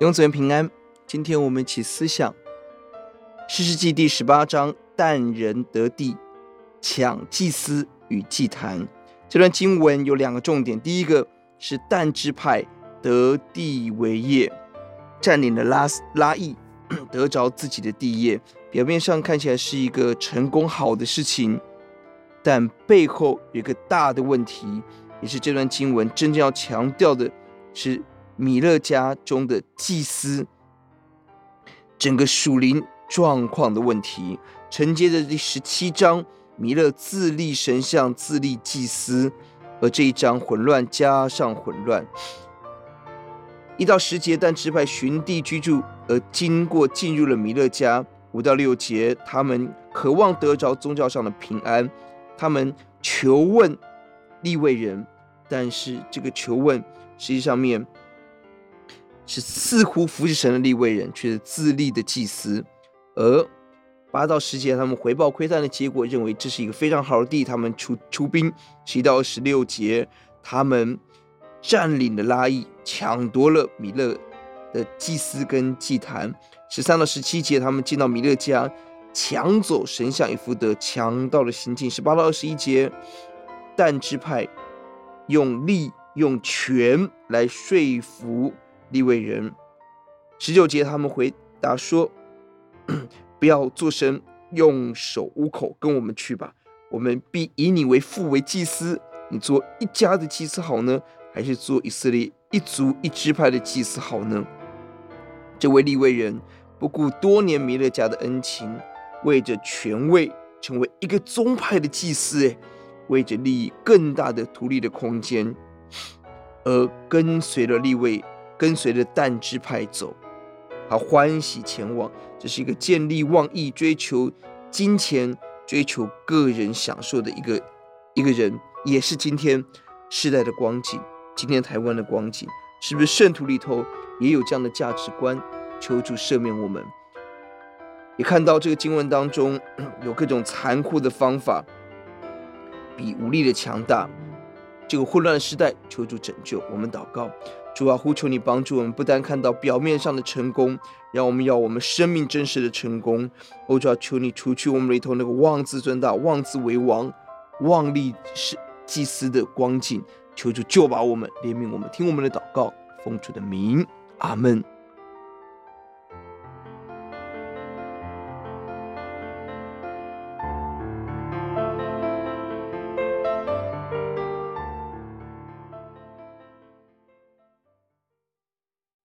永子园平安。今天我们一起思想士师记第十八章，但人得地，抢祭司与祭坛。这段经文有两个重点，第一个是但支派得地为业，占领了拉拉邑，得着自己的地业。表面上看起来是一个成功好的事情，但背后有一个大的问题，也是这段经文真正要强调的是。米勒家中的祭司，整个属灵状况的问题，承接着第十七章，米勒自立神像，自立祭司，而这一章混乱加上混乱。一到十节，但支派寻地居住，而经过进入了米勒家。五到六节，他们渴望得着宗教上的平安，他们求问利未人，但是这个求问实际上面。是似乎服侍神的利未人，却是自立的祭司。而八到十节，他们回报窥探的结果，认为这是一个非常好的地，他们出出兵。十一到十六节，他们占领了拉伊，抢夺了米勒的祭司跟祭坛。十三到十七节，他们进到米勒家，抢走神像以弗得，强盗的行径。十八到二十一节，但支派用力用权来说服。利未人，十九节，他们回答说：“ 不要作声，用手捂口，跟我们去吧。我们必以你为父为祭司。你做一家的祭司好呢，还是做以色列一族一支派的祭司好呢？”这位利未人不顾多年弥勒家的恩情，为着权位，成为一个宗派的祭司，为着利益更大的图利的空间，而跟随了利未。跟随着但支派走，他欢喜前往。这是一个见利忘义、追求金钱、追求个人享受的一个一个人，也是今天世代的光景。今天台湾的光景，是不是圣徒里头也有这样的价值观？求主赦免我们。也看到这个经文当中 有各种残酷的方法，比武力的强大。这个混乱的时代，求主拯救我们，祷告。主啊，呼求你帮助我们，不单看到表面上的成功，让我们要我们生命真实的成功。欧，主啊，求你除去我们里头那个妄自尊大、妄自为王、妄立是祭司的光景。求主救拔我们，怜悯我们，听我们的祷告，奉主的名，阿门。